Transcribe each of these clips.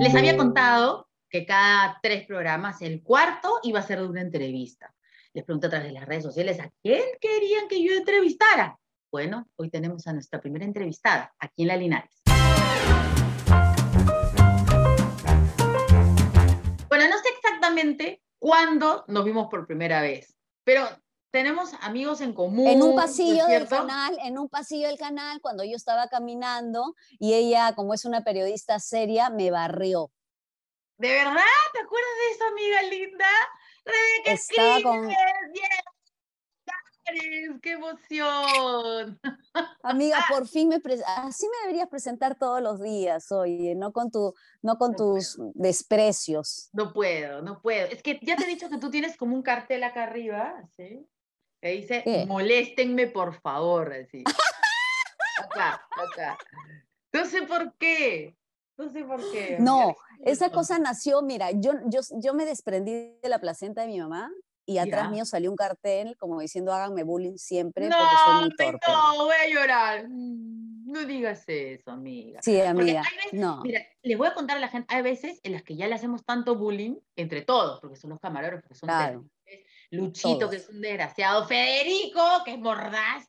Les había contado que cada tres programas, el cuarto iba a ser de una entrevista. Les pregunté a través de las redes sociales a quién querían que yo entrevistara. Bueno, hoy tenemos a nuestra primera entrevistada aquí en La Linares. Bueno, no sé exactamente cuándo nos vimos por primera vez, pero tenemos amigos en común. En un pasillo del canal, en un pasillo del canal, cuando yo estaba caminando y ella, como es una periodista seria, me barrió. ¿De verdad? ¿Te acuerdas de eso, amiga linda? Rebeca Estaba con... ¡Qué emoción! Amiga, por fin me así me deberías presentar todos los días, oye, no con, tu, no con tus desprecios. No puedo, no puedo. Es que ya te he dicho que tú tienes como un cartel acá arriba, ¿sí? Que dice, moléstenme por favor, así. acá, acá. No sé por qué. No sé por qué. No, esa cosa nació, mira, yo, yo, yo me desprendí de la placenta de mi mamá y atrás mío salió un cartel como diciendo háganme bullying siempre no, porque soy muy torpe. No, voy a llorar. Mm, no digas eso, amiga. Sí, amiga. no. Mira, les voy a contar a la gente, hay veces en las que ya le hacemos tanto bullying entre todos, porque son los camarógrafos, que son claro. Luchito, que es un desgraciado, Federico, que es mordaz.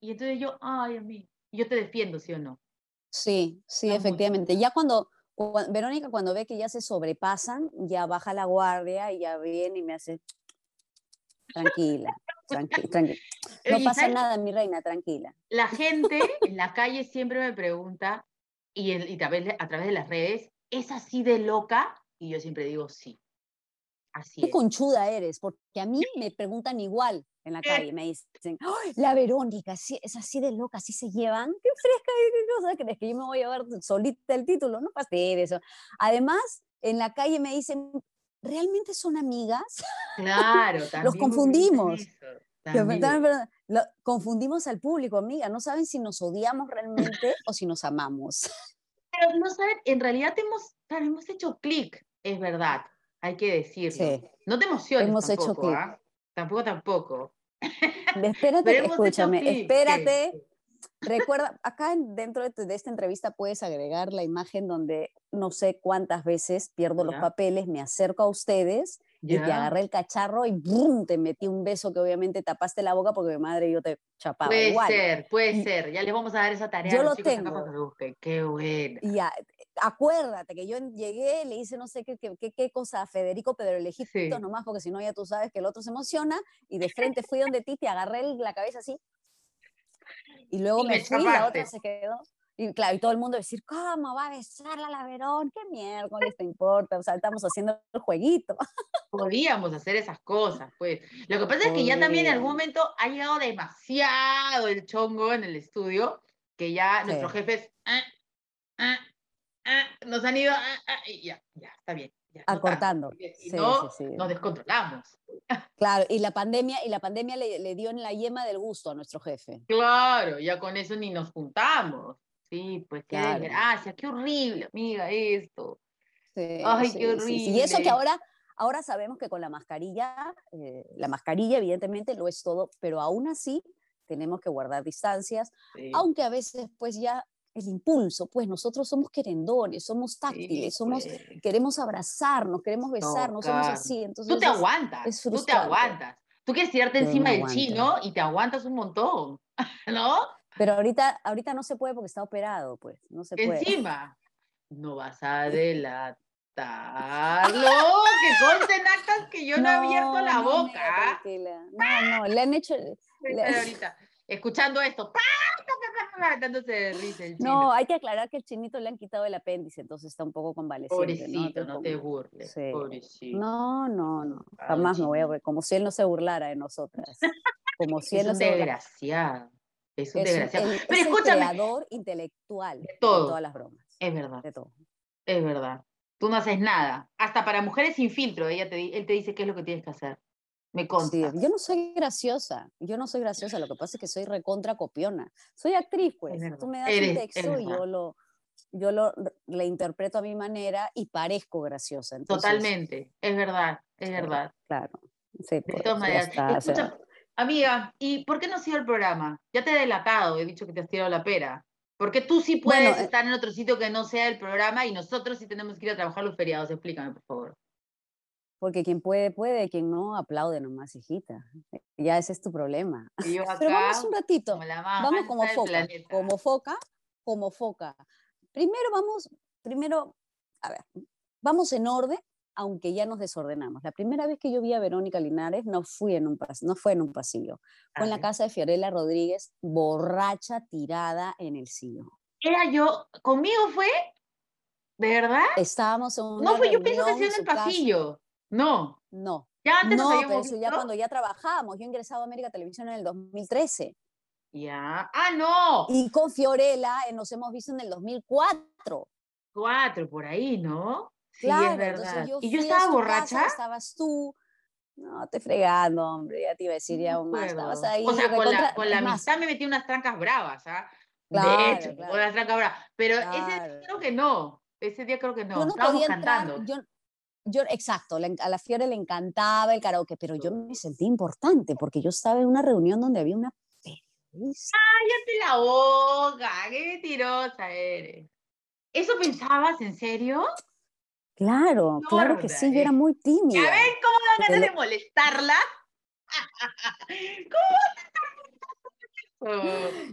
Y entonces yo, ay, a mí, yo te defiendo, ¿sí o no? Sí, sí, efectivamente. Ya cuando, Verónica, cuando ve que ya se sobrepasan, ya baja la guardia y ya viene y me hace, tranquila, tranquila, tranquila. No pasa nada, mi reina, tranquila. La gente en la calle siempre me pregunta, y, y a, través de, a través de las redes, ¿es así de loca? Y yo siempre digo, sí. Así Qué conchuda eres, porque a mí me preguntan igual en la calle, me dicen, la Verónica, es así de loca, así se llevan, qué fresca, qué cosa, crees que yo me voy a llevar solita el título, no pasa eso. Además, en la calle me dicen, ¿realmente son amigas? Claro, también. Los confundimos. Lo, confundimos al público, amiga, no saben si nos odiamos realmente o si nos amamos. Pero no saben, en realidad hemos, hemos hecho clic, es verdad hay que decirlo. No te emociones Hemos tampoco, hecho ¿ah? Tampoco, tampoco. Espérate, escúchame, espérate. Recuerda, acá dentro de, esta entrevista puedes agregar la imagen donde no sé cuántas veces pierdo los papeles, me acerco a ustedes y te agarré el cacharro y ¡brum! te metí un beso que obviamente tapaste la boca porque mi madre y yo te chapaba. Puede ser, puede ser. Ya les vamos a dar esa tarea. Yo lo tengo. Qué bueno. Ya, acuérdate que yo llegué, le hice no sé qué, qué, qué, cosa a Federico, pero elegí sí. nomás porque si no ya tú sabes que el otro se emociona y de frente fui donde ti, te agarré la cabeza así y luego me, fui y la otra se quedó. Y claro, y todo el mundo decir, ¿cómo va a besarla la Verón? ¿Qué miércoles te importa? O sea, estamos haciendo el jueguito. Podíamos hacer esas cosas, pues. Lo que pasa es que ya también en algún momento ha llegado demasiado el chongo en el estudio, que ya nuestros jefes ah, ah, ah, nos han ido, y ya, ya, está bien. Acortando. No, nos descontrolamos. Claro, y la pandemia, y la pandemia le, le, dio en la yema del gusto a nuestro jefe. Claro, ya con eso ni nos juntamos. Sí, pues qué desgracia, qué horrible, amiga, esto. Ay, qué horrible. Y eso que ahora, ahora sabemos que con la mascarilla, eh, la mascarilla evidentemente lo es todo, pero aún así tenemos que guardar distancias, aunque a veces pues ya el impulso, pues nosotros somos querendones, somos táctiles, somos, pues. queremos abrazarnos, queremos besarnos, somos así. Entonces tú te aguantas, tú te aguantas. Tú quieres tirarte encima del chino y te aguantas un montón, ¿no? Pero ahorita, ahorita no se puede porque está operado, pues, no se puede. Encima, no vas a delatarlo, que consten actas que yo no, he abierto la boca. No, no, le han hecho... ahorita, escuchando esto, no, hay que aclarar que el chinito le han quitado el apéndice, entonces está un poco convaleciente. Pobrecito, no, te burles. Pobrecito. No, no, no. Jamás me voy a como si él no se burlara de nosotras. Como si él no se desgraciado. Es un desgraciado. Pero es escúchame. El creador intelectual de, todo. de todas las bromas. Es verdad. De todo. Es verdad. Tú no haces nada. Hasta para mujeres sin filtro, ella te, él te dice qué es lo que tienes que hacer. Me consta. yo no soy graciosa, yo no soy graciosa, lo que pasa es que soy recontra copiona. Soy actriz, pues. Tú me das un texto y yo lo, yo lo le interpreto a mi manera y parezco graciosa. Totalmente, es verdad, es verdad. Claro. Sí, de pues, todas maneras. amiga, ¿y por qué no ha sido el programa? Ya te he delatado, he dicho que te has tirado la pera. Porque tú sí puedes eh estar en otro sitio que no sea el programa y nosotros sí tenemos que ir a trabajar los feriados. Explícame, por favor. Porque quien puede, puede, quien no, aplaude nomás, hijita. Ya ese es tu problema. Pero vamos un ratito. Vamos como foca, como foca, como foca. Primero vamos, primero, a ver, vamos en orden aunque ya nos desordenamos. La primera vez que yo vi a Verónica Linares no, fui en un no fue en un pasillo, fue en la casa de Fiorella Rodríguez, borracha, tirada en el sillón. Era yo, conmigo fue, ¿de verdad? Estábamos en No fue, yo pienso que en el pasillo. No. No. Ya antes no, pero ya cuando ya trabajábamos, yo ingresaba a América Televisión en el 2013. Ya. Ah, no. Y con Fiorella eh, nos hemos visto en el 2004. Cuatro, por ahí, ¿no? Claro, es verdad. Yo y yo estaba borracha. estabas tú. No, te fregando, hombre, ya te iba a decir ya aún más. Estabas ahí. O sea, con la, con la amistad me metí unas trancas bravas, ¿ah? de hecho, con las trancas bravas. Pero ese día creo que no. Ese día creo que no. Estábamos cantando. yo, yo, exacto, a la Fiore le encantaba el karaoke, pero yo me sentí importante porque yo estaba en una reunión donde había una periodista. ¡Cállate la boca! ¡Qué mentirosa eres! ¿Eso pensabas en serio? Claro, claro que sí, yo era muy tímida. ¿Ya ven cómo dan ganas de molestarla? ¿Cómo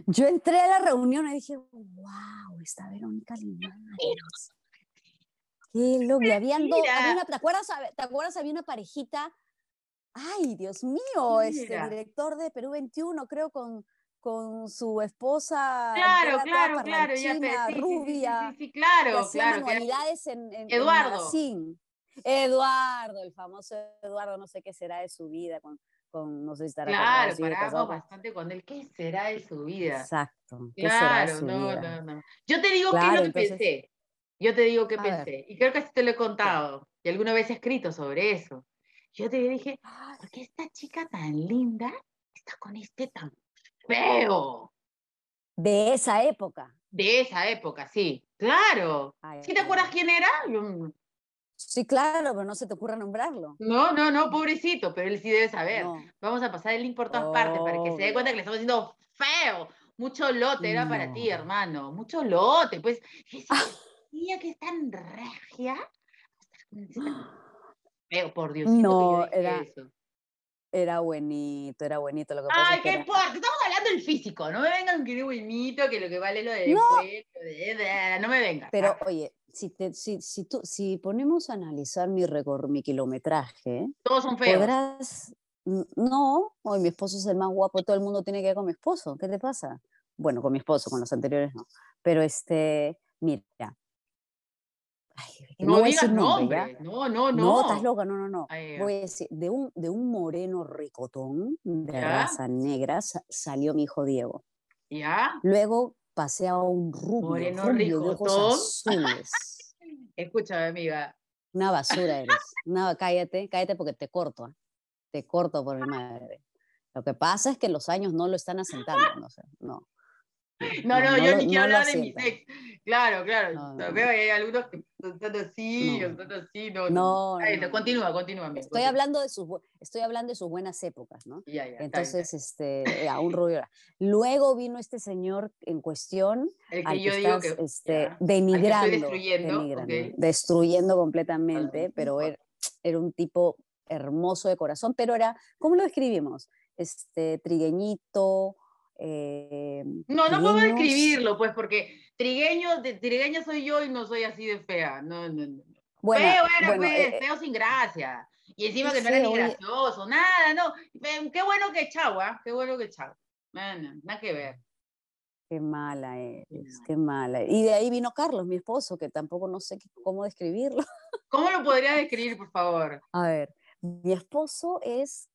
Yo entré a la reunión y dije, wow, está Verónica Linares. Qué loco, habían dos, ¿te, acuerdas, ¿te acuerdas? Había una parejita, ay, Dios mío, este director de Perú 21, creo, con, con su esposa. Claro, claro, claro, ya rubia. Sí, sí, claro, que claro. manualidades en, en, Eduardo. Eduardo, el famoso Eduardo, no sé qué será de su vida con, con no sé si estará Claro, paramos bastante con él. ¿Qué será de su vida? Exacto. ¿qué claro, será su no, vida? no, no. Yo te digo qué es lo que pensé. Yo te digo qué pensé. Y creo que así te lo he contado. Y alguna vez he escrito sobre eso. Yo te dije, ¿por qué esta chica tan linda está con este tan feo. De esa época. De esa época, sí. Claro. ¿Sí te acuerdas quién era? Sí, claro, pero no se te ocurra nombrarlo. No, no, no, pobrecito, pero él sí debe saber. Vamos a pasar el link por todas partes para que se dé cuenta que le estamos diciendo feo. Mucho lote era para ti, hermano. Mucho lote. Pues, tía que es tan regia. Feo, por Dios. No, era, eso. Era buenito, era buenito lo que pasa. Ay, qué importa, estamos hablando del físico, no me vengan que es buenito, que lo que vale lo de no. no me vengan. Pero oye, si, te, si, si, tú, si ponemos a analizar mi récord, mi kilometraje, todos son feos. Podrás, no, hoy mi esposo es el más guapo, todo el mundo tiene que ir con mi esposo, ¿qué te pasa? Bueno, con mi esposo, con los anteriores no. Pero este, mira, no, digas nombre, no, no, no. No, estás loca, no, no, no. Voy a decir, de un, de un moreno ricotón de raza negra salió mi hijo Diego. ¿Ya? Luego pasé a un rubio, moreno rubio ricotón. Escúchame, amiga. Una basura eres. No, cállate, cállate porque te corto. ¿ah? Te corto por mi madre. Lo que pasa es que los años no lo están asentando, no sé, no. No, no, yo ni quiero hablar de mi sex. Claclaro, claro. Veo que hay algunos que están así, están así. No, no, Continúa, continúa. Estoy, Hablando de sus, estoy hablando de sus buenas épocas, ¿no? Ya, ya, Entonces, este, a un rubio. Luego vino este señor en cuestión. El que yo digo que. Este, denigrando. destruyendo. Destruyendo completamente, pero era, era un tipo hermoso de corazón, pero era, ¿cómo lo describimos? Este, trigueñito, eh, no, no puedo describirlo, pues, porque trigueño, de, trigueña soy yo y no soy así de fea. No, no, no. Bueno, feo era, pues, eh, feo sin gracia. Y encima que no era ni gracioso, nada, no. Qué bueno que chau, ¿ah? Qué bueno que chau. No, nada que ver. Qué mala es, qué mala. Y de ahí vino Carlos, mi esposo, que tampoco no sé cómo describirlo. ¿Cómo lo podría describir, por favor? A ver, mi esposo es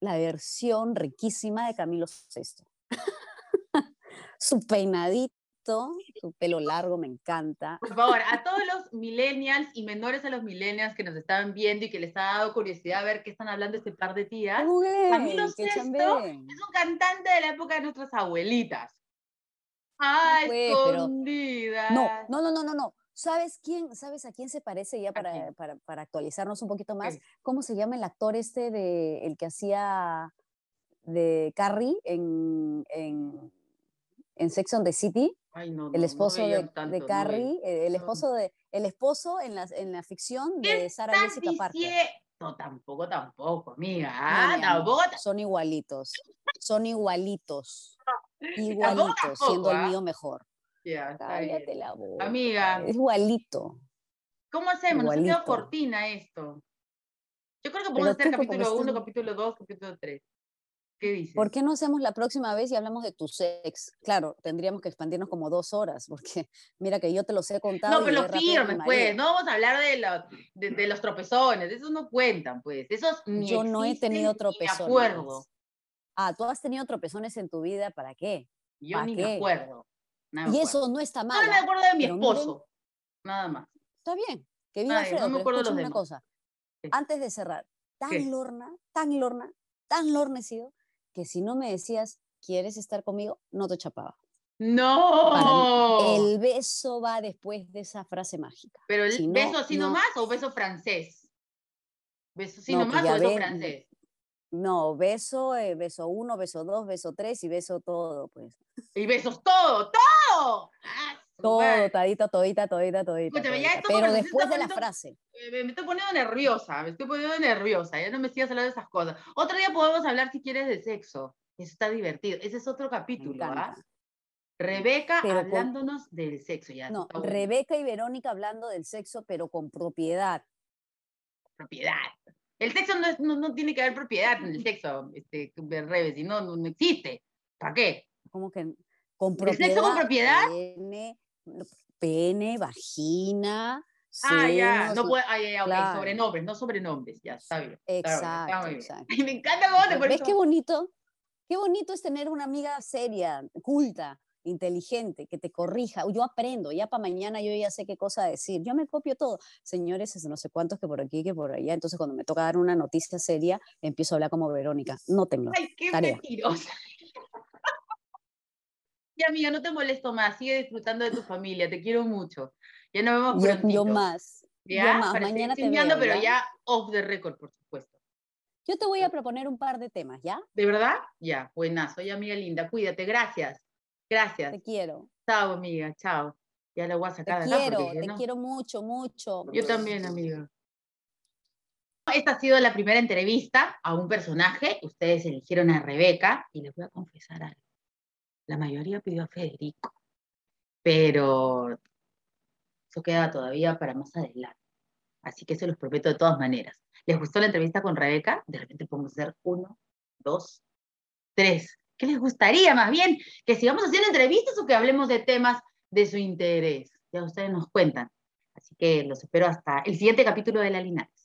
la versión riquísima de Camilo VI su peinadito, su pelo largo, me encanta. Por favor, a todos los millennials y menores a los millennials que nos estaban viendo y que les ha dado curiosidad a ver qué están hablando este par de tías, Camilo VI es un cantante de la época de nuestras abuelitas. ¡Ay, escondidas! No, no, no, no, no. ¿Sabes quién? ¿Sabes a quién se parece ya para, para, para actualizarnos un poquito más? ¿Cómo se llama el actor este de el que hacía de Carrie en, en, en Sex on the City. el esposo de, de, Carrie, eh, el esposo de, el esposo en la, en la ficción de Sara Jessica Parker. No, tampoco, tampoco, amiga. Ah, son igualitos. Son igualitos. Igualitos, siendo el ¿ah? mío mejor. Ya, Cállate la boca. Amiga. Es igualito. ¿Cómo hacemos? Nos ha cortina esto. Yo creo que podemos hacer capítulo 1, capítulo 2, capítulo 3. ¿Qué dices? ¿Por qué no hacemos la próxima vez y hablamos de tu sex? Claro, tendríamos que expandirnos como dos horas, porque mira que yo te los he contado. No, pero los firmes, pues. No vamos a hablar de, de, de, los tropezones, esos no cuentan, pues. Esos ni Yo no he tenido tropezones. acuerdo. Ah, tú has tenido tropezones en tu vida, ¿para qué? Yo ni me acuerdo. y eso no está mal. No me ¿ah? acuerdo de mi esposo. nada más. Está bien. Que viva Alfredo, no me acuerdo de una cosa. Antes de cerrar, tan lorna, tan lorna, tan lornecido que si no me decías, ¿quieres estar conmigo? No te chapaba. No. el beso va después de esa frase mágica. Pero el beso así nomás o beso francés? ¿Beso así nomás o beso francés? No, beso, eh, beso uno, beso dos, beso tres y beso todo, pues. Y besos todo, todo. Ah, todo, todita, todita, todita, todita. Pero después de la frase. Me, estoy poniendo nerviosa, me estoy poniendo nerviosa, ya no me sigas hablando de esas cosas. Otro día podemos hablar, si quieres, de sexo. Eso está divertido. Ese es otro capítulo, ¿ah? Rebeca hablándonos del sexo. Ya, no, Rebeca y Verónica hablando del sexo, pero con propiedad. Propiedad. El sexo no, no, tiene que haber propiedad en el sexo, este, Rebe, si no, no existe. ¿Para qué? Como que con propiedad. ¿El sexo con propiedad? Pene, vagina. Ah, ya, no puede, ah, ya, ok, sobrenombres, no sobrenombres, ya, está bien. Exacto, exacto. me encanta cómo te ¿Ves qué bonito? Qué bonito es tener una amiga seria, culta, inteligente, que te corrija. Yo aprendo, ya para mañana yo ya sé qué cosa decir. Yo me copio todo. Señores, no sé cuántos que por aquí, que por allá. Entonces, cuando me toca dar una noticia seria, empiezo a hablar como Verónica. No tengo. Ay, qué mentirosa. Y amiga, no te molesto más, sigue disfrutando de tu familia, te quiero mucho. Ya nos vemos pronto. Yo, más. Yo más, mañana te veo. pero ¿ya? off the record, por supuesto. Yo te voy a proponer un par de temas, ¿ya? ¿De verdad? Ya, buenazo. Oye, amiga linda, cuídate, gracias. Gracias. Te quiero. Chao, amiga, chao. Ya la voy a sacar te quiero, te quiero mucho, mucho. Yo también, amiga. Esta ha sido la primera entrevista a un personaje. Ustedes eligieron a Rebeca y les voy a confesar algo la mayoría pidió a Federico, pero eso queda todavía para más adelante. Así que se los prometo de todas maneras. ¿Les gustó la entrevista con Rebeca? De repente podemos hacer uno, dos, tres. ¿Qué les gustaría más bien? ¿Que sigamos haciendo entrevistas o que hablemos de temas de su interés? Ya ustedes nos cuentan. Así que los espero hasta el siguiente capítulo de La Linares.